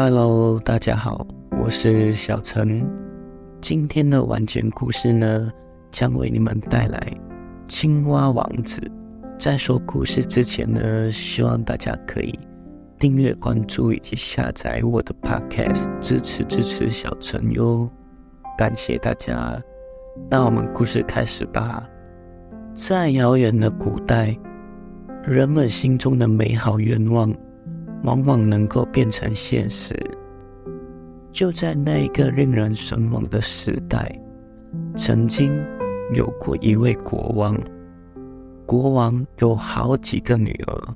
Hello，大家好，我是小陈。今天的完整故事呢，将为你们带来《青蛙王子》。在说故事之前呢，希望大家可以订阅、关注以及下载我的 Podcast，支持支持小陈哟。感谢大家。那我们故事开始吧。在遥远的古代，人们心中的美好愿望。往往能够变成现实。就在那一个令人神往的时代，曾经有过一位国王。国王有好几个女儿，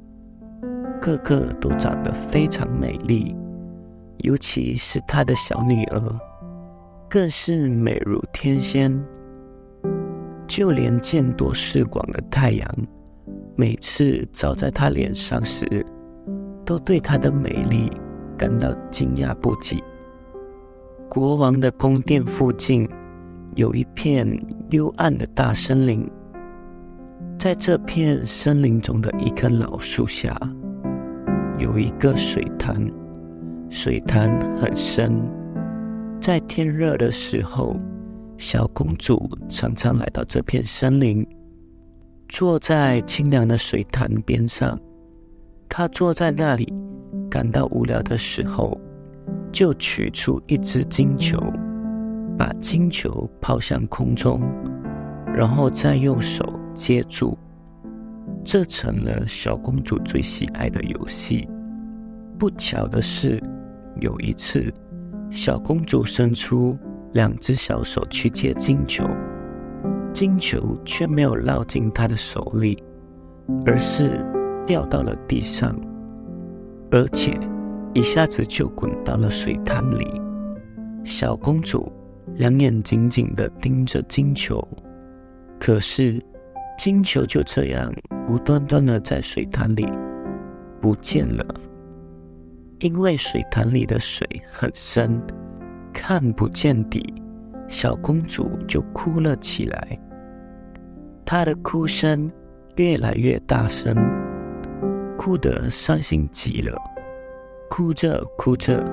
个个都长得非常美丽，尤其是他的小女儿，更是美如天仙。就连见多识广的太阳，每次照在她脸上时，都对她的美丽感到惊讶不已。国王的宫殿附近有一片幽暗的大森林，在这片森林中的一棵老树下，有一个水潭，水潭很深。在天热的时候，小公主常常来到这片森林，坐在清凉的水潭边上。他坐在那里，感到无聊的时候，就取出一只金球，把金球抛向空中，然后再用手接住。这成了小公主最喜爱的游戏。不巧的是，有一次，小公主伸出两只小手去接金球，金球却没有落进她的手里，而是。掉到了地上，而且一下子就滚到了水潭里。小公主两眼紧紧的盯着金球，可是金球就这样无端端的在水潭里不见了。因为水潭里的水很深，看不见底，小公主就哭了起来。她的哭声越来越大声。哭得伤心极了，哭着哭着，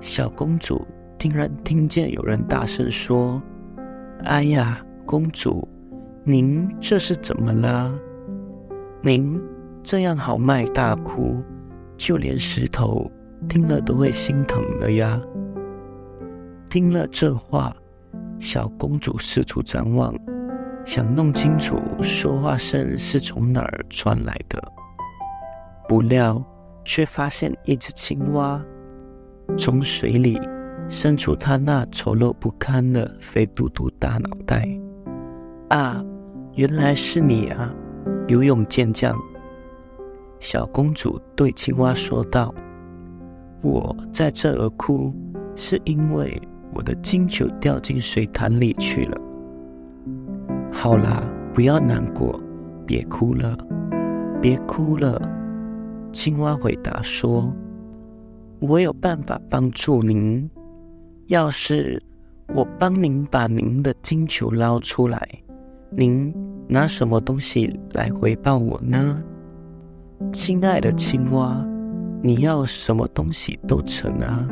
小公主竟然听见有人大声说：“哎呀，公主，您这是怎么了？您这样豪迈大哭，就连石头听了都会心疼的呀！”听了这话，小公主四处张望，想弄清楚说话声是从哪儿传来的。不料，却发现一只青蛙从水里伸出它那丑陋不堪的肥嘟嘟大脑袋。啊，原来是你啊，游泳健将！小公主对青蛙说道：“我在这儿哭，是因为我的金球掉进水潭里去了。好啦，不要难过，别哭了，别哭了。”青蛙回答说：“我有办法帮助您。要是我帮您把您的金球捞出来，您拿什么东西来回报我呢？”亲爱的青蛙，你要什么东西都成啊。”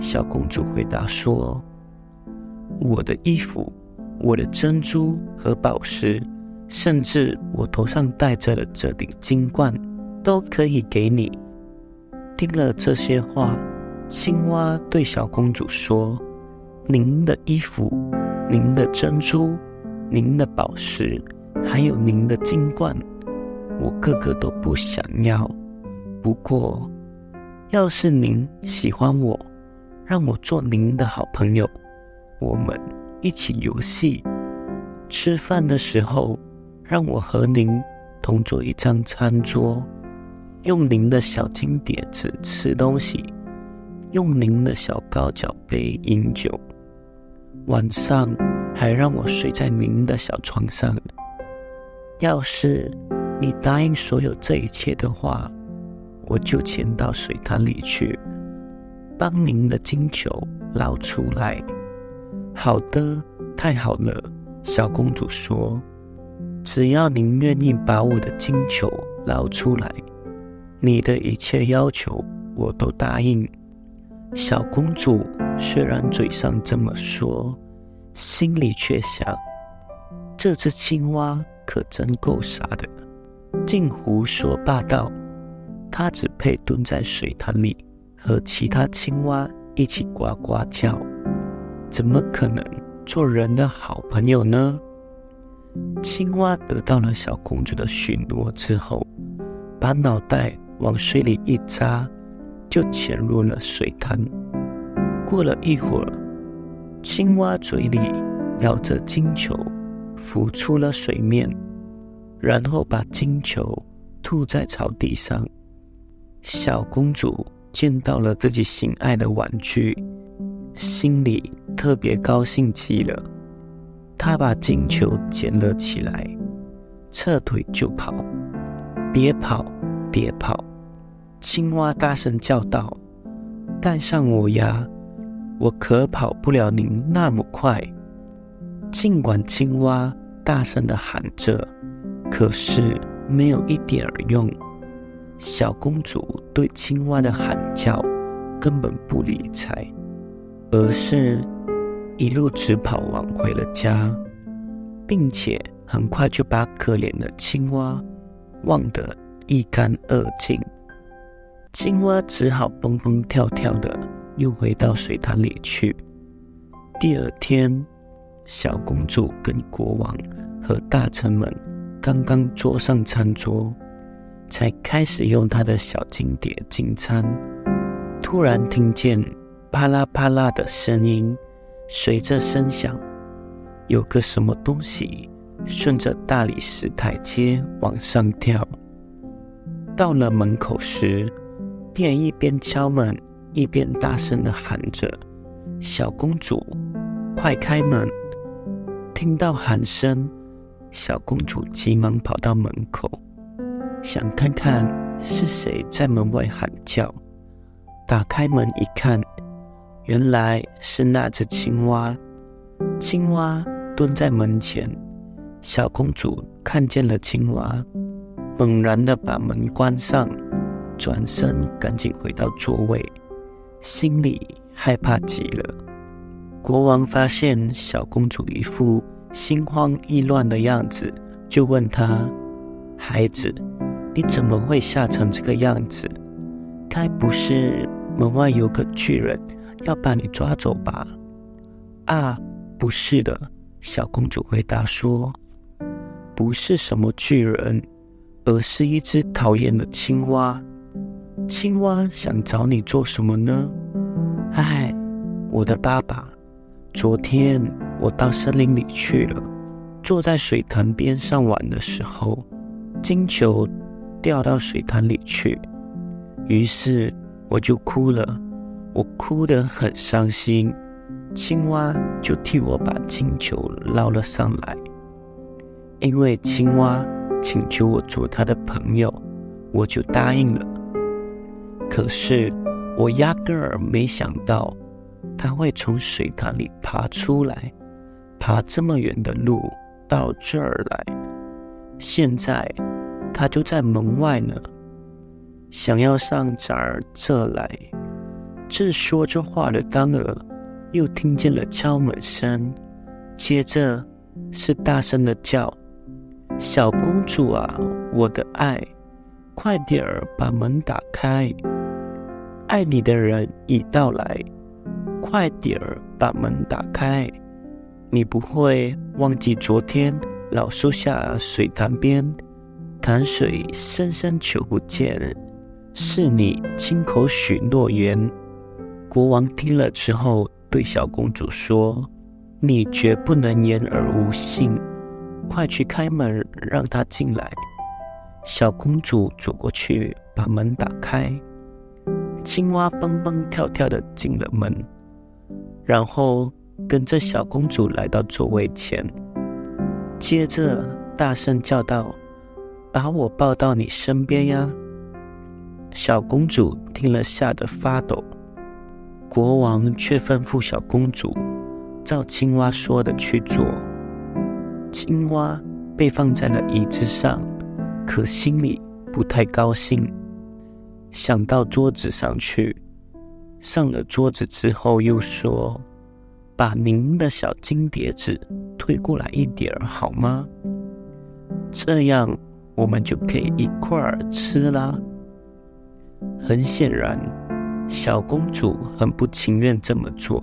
小公主回答说：“我的衣服、我的珍珠和宝石，甚至我头上戴着的这顶金冠。”都可以给你。听了这些话，青蛙对小公主说：“您的衣服、您的珍珠、您的宝石，还有您的金冠，我个个都不想要。不过，要是您喜欢我，让我做您的好朋友，我们一起游戏。吃饭的时候，让我和您同坐一张餐桌。”用您的小金碟子吃东西，用您的小高脚杯饮酒，晚上还让我睡在您的小床上。要是你答应所有这一切的话，我就潜到水潭里去，帮您的金球捞出来。好的，太好了，小公主说：“只要您愿意把我的金球捞出来。”你的一切要求我都答应。小公主虽然嘴上这么说，心里却想：这只青蛙可真够傻的，竟胡说八道。它只配蹲在水潭里，和其他青蛙一起呱呱叫，怎么可能做人的好朋友呢？青蛙得到了小公主的许诺之后，把脑袋往水里一扎，就潜入了水潭。过了一会儿，青蛙嘴里咬着金球，浮出了水面，然后把金球吐在草地上。小公主见到了自己心爱的玩具，心里特别高兴极了。她把金球捡了起来，撤腿就跑。别跑，别跑！青蛙大声叫道：“带上我呀！我可跑不了您那么快。”尽管青蛙大声的喊着，可是没有一点儿用。小公主对青蛙的喊叫根本不理睬，而是一路直跑往回了家，并且很快就把可怜的青蛙忘得一干二净。青蛙只好蹦蹦跳跳的又回到水潭里去。第二天，小公主跟国王和大臣们刚刚坐上餐桌。才开始用她的小金碟进餐，突然听见啪啦啪啦的声音，随着声响，有个什么东西顺着大理石台阶往上跳。到了门口时，店一边敲门一边大声的喊着：“小公主，快开门！”听到喊声，小公主急忙跑到门口。想看看是谁在门外喊叫，打开门一看，原来是那只青蛙。青蛙蹲在门前，小公主看见了青蛙，猛然的把门关上，转身赶紧回到座位，心里害怕极了。国王发现小公主一副心慌意乱的样子，就问她：“孩子。”你怎么会吓成这个样子？该不是门外有个巨人要把你抓走吧？啊，不是的，小公主回答说：“不是什么巨人，而是一只讨厌的青蛙。青蛙想找你做什么呢？”唉，我的爸爸，昨天我到森林里去了，坐在水潭边上玩的时候，金球。掉到水潭里去，于是我就哭了，我哭得很伤心。青蛙就替我把金球捞了上来，因为青蛙请求我做他的朋友，我就答应了。可是我压根儿没想到，他会从水潭里爬出来，爬这么远的路到这儿来。现在。他就在门外呢，想要上咱儿这来。正说着话的当儿，又听见了敲门声，接着是大声的叫：“小公主啊，我的爱，快点儿把门打开！爱你的人已到来，快点儿把门打开！你不会忘记昨天老树下水潭边？”潭水深深求不见，是你亲口许诺言。国王听了之后，对小公主说：“你绝不能言而无信，快去开门，让他进来。”小公主走过去，把门打开。青蛙蹦蹦跳跳的进了门，然后跟着小公主来到座位前，接着大声叫道。把我抱到你身边呀！小公主听了，吓得发抖。国王却吩咐小公主照青蛙说的去做。青蛙被放在了椅子上，可心里不太高兴，想到桌子上去。上了桌子之后，又说：“把您的小金碟子推过来一点儿好吗？这样我们就可以一块儿吃啦。”很显然，小公主很不情愿这么做，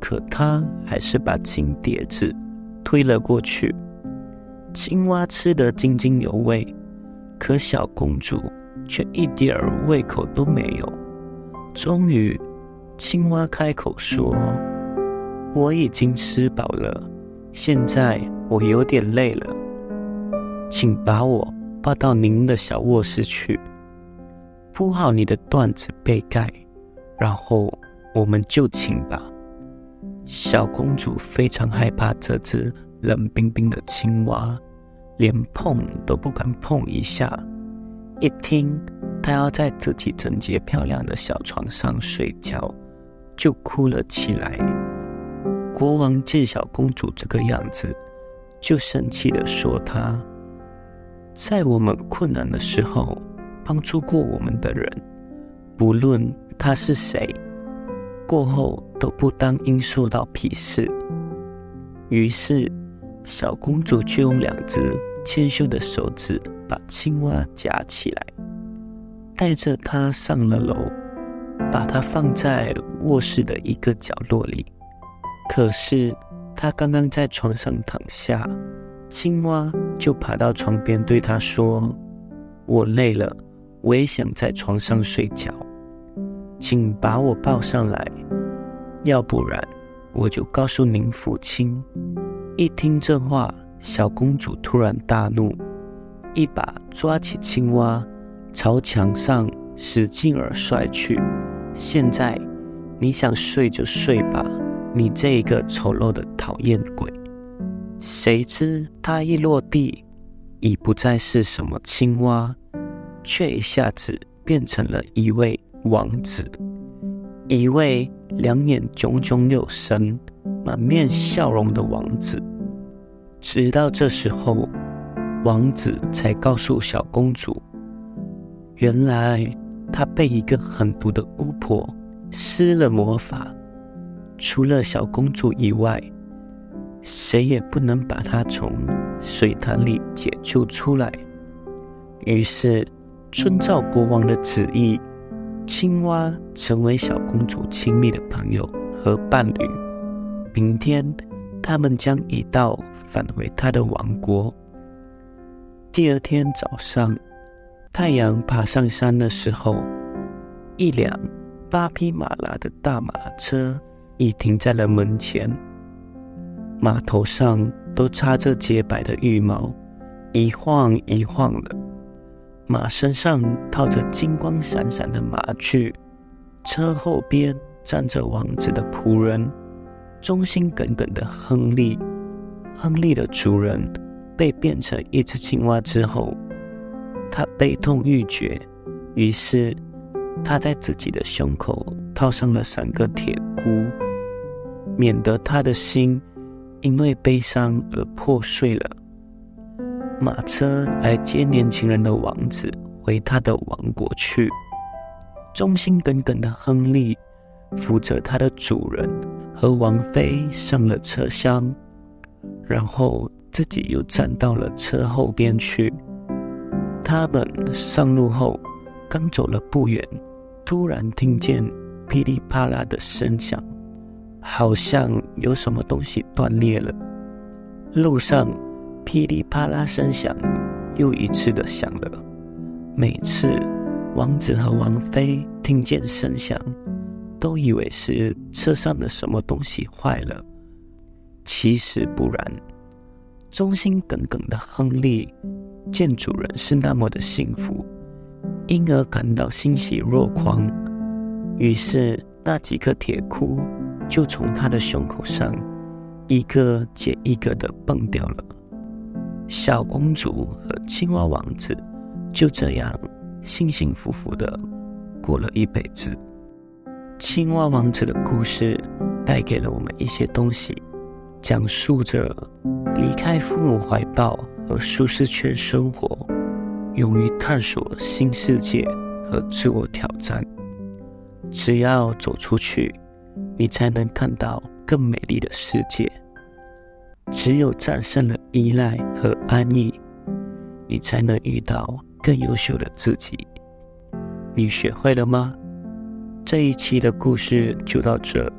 可她还是把金碟子推了过去。青蛙吃得津津有味，可小公主却一点儿胃口都没有。终于，青蛙开口说：“我已经吃饱了，现在我有点累了，请把我抱到您的小卧室去，铺好你的缎子被盖，然后我们就寝吧。”小公主非常害怕这只冷冰冰的青蛙，连碰都不敢碰一下。一听。他要在自己整洁漂亮的小床上睡觉，就哭了起来。国王见小公主这个样子，就生气的说：“她在我们困难的时候帮助过我们的人，不论他是谁，过后都不当应受到鄙视。”于是，小公主就用两只纤秀的手指把青蛙夹起来。带着它上了楼，把它放在卧室的一个角落里。可是他刚刚在床上躺下，青蛙就爬到床边对他说：“我累了，我也想在床上睡觉，请把我抱上来，要不然我就告诉您父亲。”一听这话，小公主突然大怒，一把抓起青蛙。朝墙上使劲儿摔去。现在，你想睡就睡吧，你这一个丑陋的讨厌鬼！谁知他一落地，已不再是什么青蛙，却一下子变成了一位王子，一位两眼炯炯有神、满面笑容的王子。直到这时候，王子才告诉小公主。原来他被一个狠毒的巫婆施了魔法，除了小公主以外，谁也不能把她从水潭里解救出来。于是，遵照国王的旨意，青蛙成为小公主亲密的朋友和伴侣。明天，他们将一道返回他的王国。第二天早上。太阳爬上山的时候，一辆八匹马拉的大马车已停在了门前。马头上都插着洁白的羽毛，一晃一晃的。马身上套着金光闪闪的马具，车后边站着王子的仆人，忠心耿耿的亨利。亨利的主人被变成一只青蛙之后。他悲痛欲绝，于是他在自己的胸口套上了三个铁箍，免得他的心因为悲伤而破碎了。马车来接年轻人的王子回他的王国去。忠心耿耿的亨利扶着他的主人和王妃上了车厢，然后自己又站到了车后边去。他们上路后，刚走了不远，突然听见噼里啪啦的声响，好像有什么东西断裂了。路上噼里啪啦声响又一次的响了。每次王子和王妃听见声响，都以为是车上的什么东西坏了，其实不然。忠心耿耿的亨利。见主人是那么的幸福，因而感到欣喜若狂。于是那几个铁箍就从他的胸口上一个接一个的蹦掉了。小公主和青蛙王子就这样幸幸福福的过了一辈子。青蛙王子的故事带给了我们一些东西，讲述着离开父母怀抱。和舒适圈生活，勇于探索新世界和自我挑战。只要走出去，你才能看到更美丽的世界。只有战胜了依赖和安逸，你才能遇到更优秀的自己。你学会了吗？这一期的故事就到这。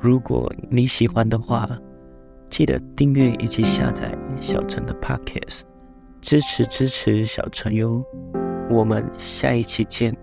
如果你喜欢的话，记得订阅以及下载小陈的 Podcast，支持支持小陈哟。我们下一期见。